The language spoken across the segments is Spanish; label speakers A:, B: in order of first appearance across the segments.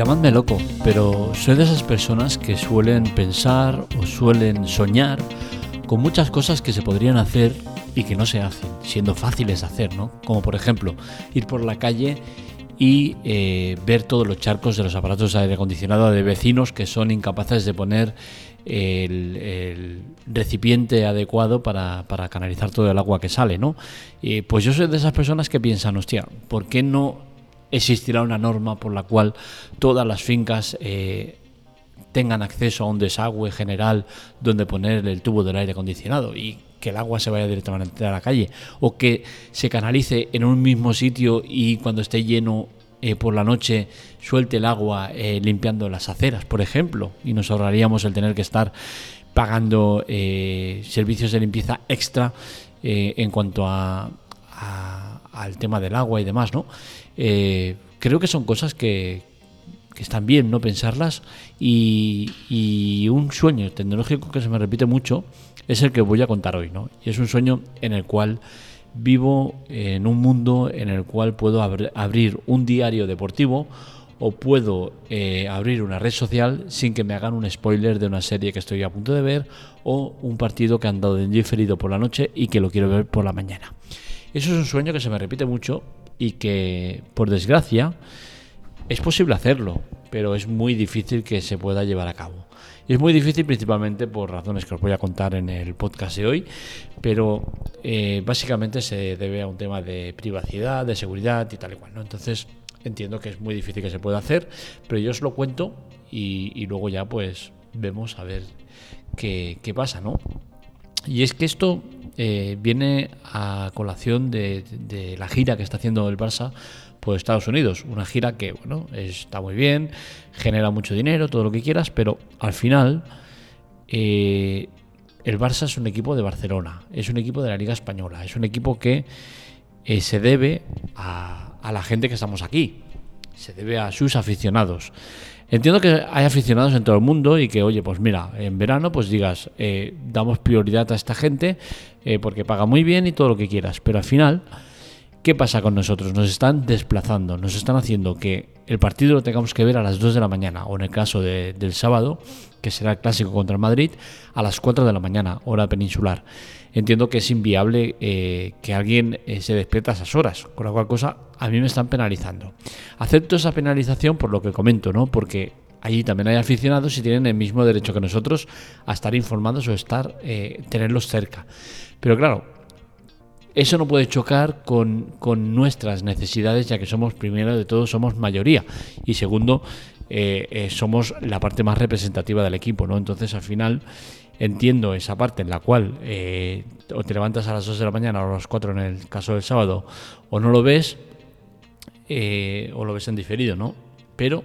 A: Llamadme loco, pero soy de esas personas que suelen pensar o suelen soñar con muchas cosas que se podrían hacer y que no se hacen, siendo fáciles de hacer, ¿no? Como por ejemplo, ir por la calle y eh, ver todos los charcos de los aparatos de aire acondicionado de vecinos que son incapaces de poner el, recipiente adecuado para, canalizar todo el agua que sale, ¿no? pues yo soy de esas personas que piensan, hostia, ¿por qué no existirá una norma por la cual todas las fincas eh, tengan acceso a un desagüe general donde poner el tubo del aire acondicionado y que el agua se vaya directamente a la calle o que se canalice en un mismo sitio y cuando esté lleno eh, por la noche suelte el agua eh, limpiando las aceras, por ejemplo, y nos ahorraríamos el tener que estar pagando eh, servicios de limpieza extra en cuanto a, al tema del agua y demás, ¿no? creo que son cosas que, están bien no pensarlas y, y, un sueño tecnológico que se me repite mucho es el que voy a contar hoy, ¿no? Y es un sueño en el cual vivo en un mundo en el cual puedo abrir un diario deportivo o puedo eh, abrir una red social sin que me hagan un spoiler de una serie que estoy a punto de ver o un partido que han dado en diferido por la noche y que lo quiero ver por la mañana. Eso es un sueño que se me repite mucho y que, por desgracia, es posible hacerlo, pero es muy difícil que se pueda llevar a cabo. Es muy difícil principalmente por razones que os voy a contar en el podcast de hoy, pero eh, básicamente se debe a un tema de privacidad, de seguridad y tal y cual. ¿no? Entonces entiendo que es muy difícil que se pueda hacer, pero yo os lo cuento y, luego ya pues vemos a ver qué, pasa, ¿no? Y es que esto eh, viene a colación de, la gira que está haciendo el Barça por Estados Unidos. Una gira que, bueno, está muy bien, genera mucho dinero, todo lo que quieras, pero al final eh, el Barça es un equipo de Barcelona, es un equipo de la Liga Española, es un equipo que eh, se debe a la gente que estamos aquí, se debe a sus aficionados. Entiendo que hay aficionados en todo el mundo y que, oye, pues mira, en verano pues digas, eh, damos prioridad a esta gente porque paga muy bien y todo lo que quieras, pero al final ¿Qué pasa con nosotros? Nos están desplazando, nos están haciendo que el partido lo tengamos que ver a las 2 de la mañana, o en el caso del sábado, que será el clásico contra el Madrid, a las 4 de la mañana, hora peninsular. Entiendo que es inviable eh, que alguien eh, se despierte a esas horas, con la cual cosa a mí me están penalizando. Acepto esa penalización por lo que comento, ¿no? Porque allí también hay aficionados y tienen el mismo derecho que nosotros a estar informados o estar eh, tenerlos cerca. Pero claro, eso no puede chocar con, nuestras necesidades, ya que somos, primero de todo, somos mayoría y segundo, eh, eh, somos la parte más representativa del equipo, ¿no? Entonces, al final, entiendo esa parte en la cual eh, o te levantas a las 2 de la mañana o a las 4 en el caso del sábado, o no lo ves, o lo ves en diferido, ¿no? Pero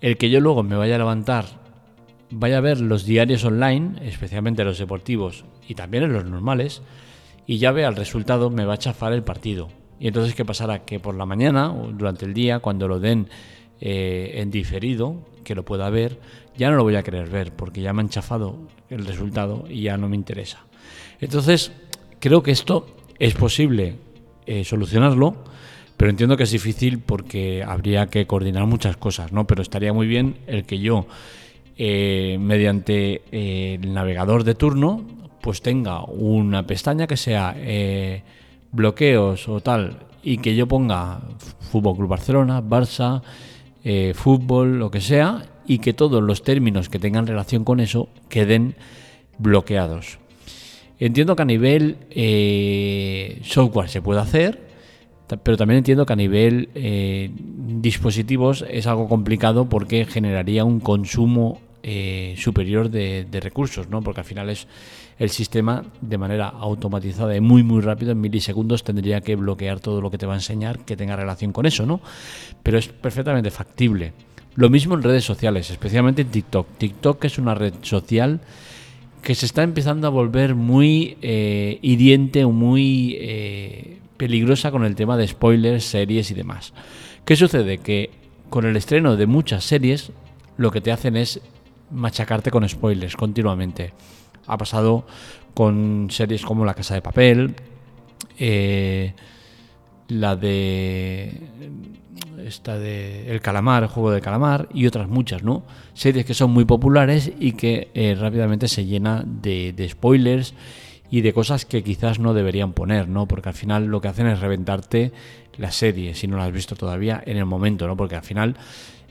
A: el que yo luego me vaya a levantar, vaya a ver los diarios online, especialmente los deportivos y también en los normales, y ya vea el resultado, me va a chafar el partido. Y entonces, ¿qué pasará? Que por la mañana o durante el día, cuando lo den eh, en diferido, que lo pueda ver, ya no lo voy a querer ver porque ya me han chafado el resultado y ya no me interesa. Entonces, creo que esto es posible eh, solucionarlo, pero entiendo que es difícil porque habría que coordinar muchas cosas, ¿no? Pero estaría muy bien el que yo, eh, mediante el navegador de turno, pues tenga una pestaña que sea bloqueos o tal y que yo ponga Fútbol Club Barcelona, Barça, eh, fútbol, lo que sea, y que todos los términos que tengan relación con eso queden bloqueados. Entiendo que a nivel eh, software se puede hacer, pero también entiendo que a nivel dispositivos es algo complicado porque generaría un consumo superior de, de, recursos, ¿no? Porque al final es el sistema de manera automatizada y muy muy rápido en milisegundos tendría que bloquear todo lo que te va a enseñar que tenga relación con eso, ¿no? Pero es perfectamente factible. Lo mismo en redes sociales, especialmente en TikTok. TikTok es una red social que se está empezando a volver muy eh, hiriente o muy eh, peligrosa con el tema de spoilers, series y demás. ¿Qué sucede? Que con el estreno de muchas series lo que te hacen es machacarte con spoilers continuamente. Ha pasado con series como La Casa de Papel, eh, la de esta de El Calamar, el juego de calamar y otras muchas, ¿no? Series que son muy populares y que eh, rápidamente se llena de, de, spoilers y de cosas que quizás no deberían poner, ¿no? Porque al final lo que hacen es reventarte la serie, si no la has visto todavía en el momento, ¿no? Porque al final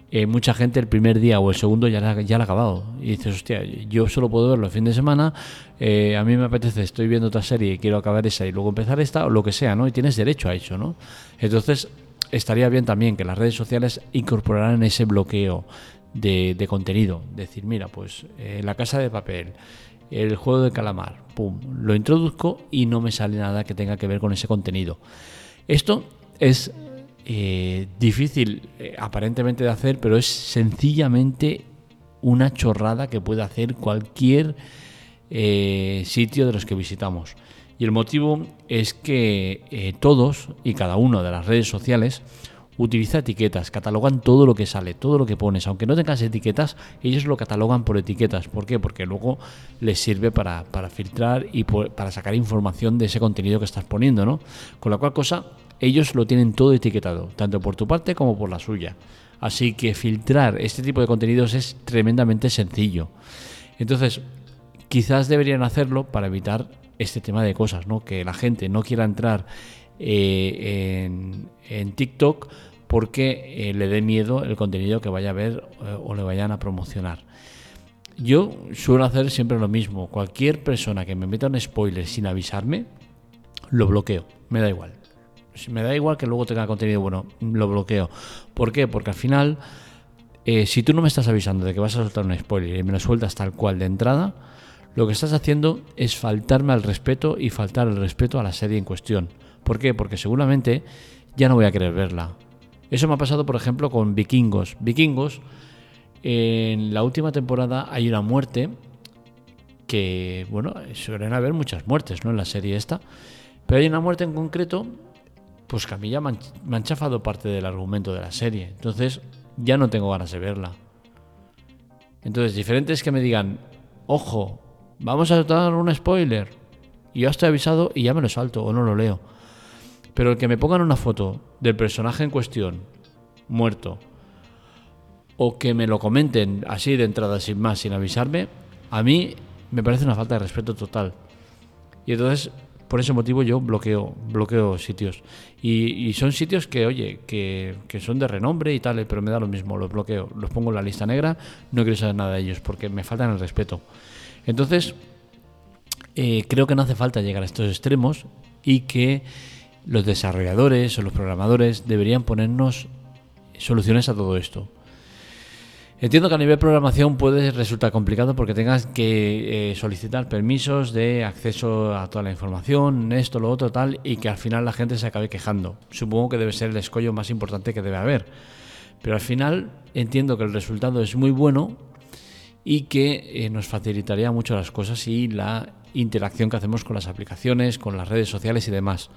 A: eh, mucha gente el primer día o el segundo ya la, ya la ha acabado. Y dices, hostia, yo solo puedo verlo el fin de semana, eh, a mí me apetece, estoy viendo otra serie y quiero acabar esa y luego empezar esta o lo que sea, ¿no? Y tienes derecho a eso, ¿no? Entonces, estaría bien también que las redes sociales incorporaran ese bloqueo de, de contenido. Decir, mira, pues eh, la casa de papel, el juego de calamar, pum, lo introduzco y no me sale nada que tenga que ver con ese contenido. Esto es eh, difícil eh, aparentemente de hacer, pero es sencillamente una chorrada que puede hacer cualquier eh, sitio de los que visitamos. Y el motivo es que todos y cada uno de las redes sociales utiliza etiquetas, catalogan todo lo que sale, todo lo que pones. Aunque no tengas etiquetas, ellos lo catalogan por etiquetas. ¿Por qué? Porque luego les sirve para, filtrar y para sacar información de ese contenido que estás poniendo, ¿no? Con la cual cosa ellos lo tienen todo etiquetado, tanto por tu parte como por la suya. Así que filtrar este tipo de contenidos es tremendamente sencillo. Entonces, quizás deberían hacerlo para evitar este tema de cosas, ¿no? Que la gente no quiera entrar eh, en, TikTok porque eh, le dé miedo el contenido que vaya a ver eh, o le vayan a promocionar. Yo suelo hacer siempre lo mismo. Cualquier persona que me meta un spoiler sin avisarme, lo bloqueo. Me da igual me da igual que luego tenga contenido bueno, lo bloqueo. ¿Por qué? Porque al final, eh, si tú no me estás avisando de que vas a soltar un spoiler y me lo sueltas tal cual de entrada, lo que estás haciendo es faltarme al respeto y faltar el respeto a la serie en cuestión. ¿Por qué? Porque seguramente ya no voy a querer verla. Eso me ha pasado, por ejemplo, con Vikingos. Vikingos, en la última temporada hay una muerte que, bueno, suelen haber muchas muertes, ¿no? En la serie esta. Pero hay una muerte en concreto pues que a mí ya me han, chafado parte del argumento de la serie. Entonces ya no tengo ganas de verla. Entonces, diferente es que me digan, ojo, vamos a dar un spoiler. Y yo estoy avisado y ya me lo salto o no lo leo. Pero el que me pongan una foto del personaje en cuestión, muerto, o que me lo comenten así de entrada sin más, sin avisarme, a mí me parece una falta de respeto total. Y entonces por ese motivo yo bloqueo, bloqueo sitios. Y, son sitios que, oye, que, son de renombre y tal, pero me da lo mismo, los bloqueo, los pongo en la lista negra, no quiero saber nada de ellos porque me faltan el respeto. Entonces, eh, creo que no hace falta llegar a estos extremos y que los desarrolladores o los programadores deberían ponernos soluciones a todo esto. Entiendo que a nivel programación puede resultar complicado porque tengas que eh, solicitar permisos de acceso a toda la información, esto, lo otro, tal, y que al final la gente se acabe quejando. Supongo que debe ser el escollo más importante que debe haber. Pero al final entiendo que el resultado es muy bueno y que eh, nos facilitaría mucho las cosas y la interacción que hacemos con las aplicaciones, con las redes sociales y demás.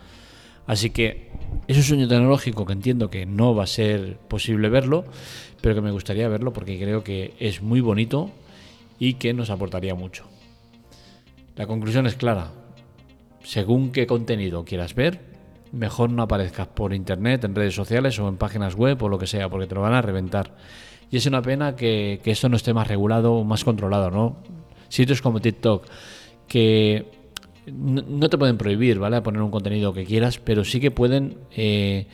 A: Así que es un sueño tecnológico que entiendo que no va a ser posible verlo, pero que me gustaría verlo porque creo que es muy bonito y que nos aportaría mucho. La conclusión es clara. Según qué contenido quieras ver, mejor no aparezcas por internet, en redes sociales o en páginas web o lo que sea, porque te lo van a reventar. Y es una pena que, esto no esté más regulado o más controlado, ¿no? Sitios como TikTok, que no, te pueden prohibir, ¿vale? poner un contenido que quieras, pero sí que pueden eh,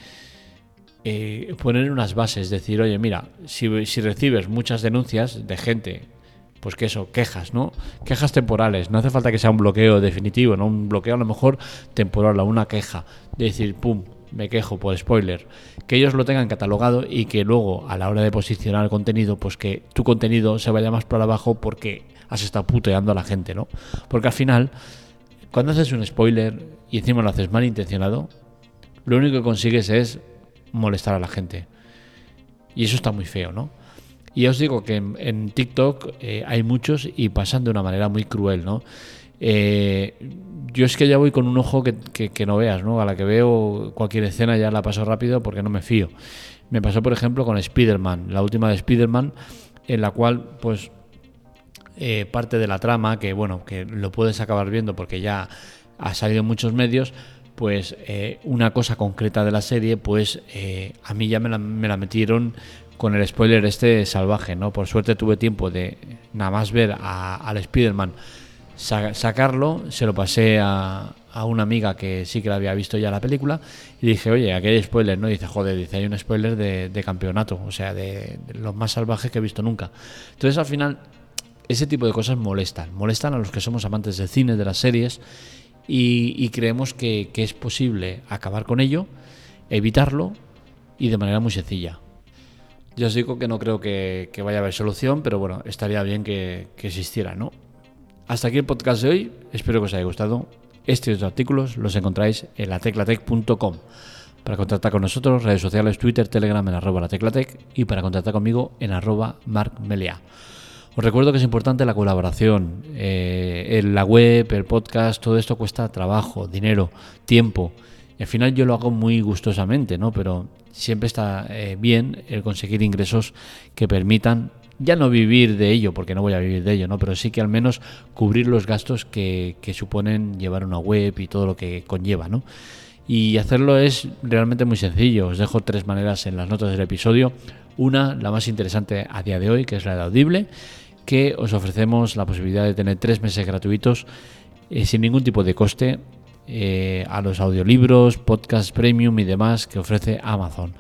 A: eh, poner unas bases, decir, oye, mira, si, recibes muchas denuncias de gente, pues que eso, quejas, ¿no? Quejas temporales, no hace falta que sea un bloqueo definitivo, ¿no? Un bloqueo a lo mejor temporal, una queja, de decir, pum, me quejo por spoiler, que ellos lo tengan catalogado y que luego a la hora de posicionar el contenido, pues que tu contenido se vaya más para abajo porque has estado puteando a la gente, ¿no? Porque al final, cuando haces un spoiler y encima lo haces mal intencionado, lo único que consigues es molestar a la gente. Y eso está muy feo, ¿no? Y ya os digo que en, TikTok eh, hay muchos y pasan de una manera muy cruel, ¿no? Eh, yo es que ya voy con un ojo que, no veas, ¿no? A la que veo cualquier escena ya la paso rápido porque no me fío. Me pasó, por ejemplo, con Spider-Man, la última de Spider-Man, en la cual, pues, eh, parte de la trama, que bueno, que lo puedes acabar viendo porque ya ha salido en muchos medios, pues eh, una cosa concreta de la serie, pues eh, a mí ya me la, me la, metieron con el spoiler este salvaje, ¿no? Por suerte tuve tiempo de nada más ver a, al Spider-Man sacarlo, se lo pasé a, a, una amiga que sí que la había visto ya la película y dije, oye, aquí hay spoiler, ¿no? Dice, joder, dice, hay un spoiler de, de campeonato, o sea, de, de los más salvajes que he visto nunca. Entonces al final ese tipo de cosas molestan, molestan a los que somos amantes del cine, de las series y, creemos que, es posible acabar con ello, evitarlo y de manera muy sencilla. Ya os digo que no creo que, vaya a haber solución, pero bueno, estaría bien que, existiera, ¿no? Hasta aquí el podcast de hoy, espero que os haya gustado. Estos artículos los encontráis en lateclatec.com. Para contactar con nosotros, redes sociales, Twitter, Telegram en arroba lateclatec y para contactar conmigo en arroba markmelia. Os recuerdo que es importante la colaboración. Eh, la web, el podcast, todo esto cuesta trabajo, dinero, tiempo. Al final yo lo hago muy gustosamente, ¿no? Pero siempre está eh, bien el conseguir ingresos que permitan ya no vivir de ello, porque no voy a vivir de ello, ¿no? Pero sí que al menos cubrir los gastos que, que suponen llevar una web y todo lo que conlleva, ¿no? Y hacerlo es realmente muy sencillo. Os dejo tres maneras en las notas del episodio. Una, la más interesante a día de hoy, que es la de Audible que os ofrecemos la posibilidad de tener tres meses gratuitos eh, sin ningún tipo de coste eh, a los audiolibros, podcasts premium y demás que ofrece Amazon.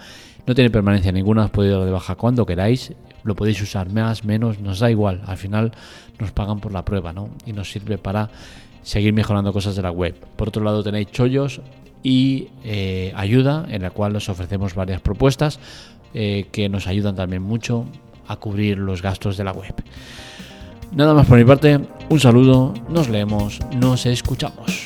A: No tiene permanencia ninguna, os podéis dar de baja cuando queráis, lo podéis usar más, menos, nos da igual, al final nos pagan por la prueba ¿no? y nos sirve para seguir mejorando cosas de la web. Por otro lado tenéis chollos y eh, ayuda en la cual os ofrecemos varias propuestas que nos ayudan también mucho a cubrir los gastos de la web. Nada más por mi parte, un saludo, nos leemos, nos escuchamos.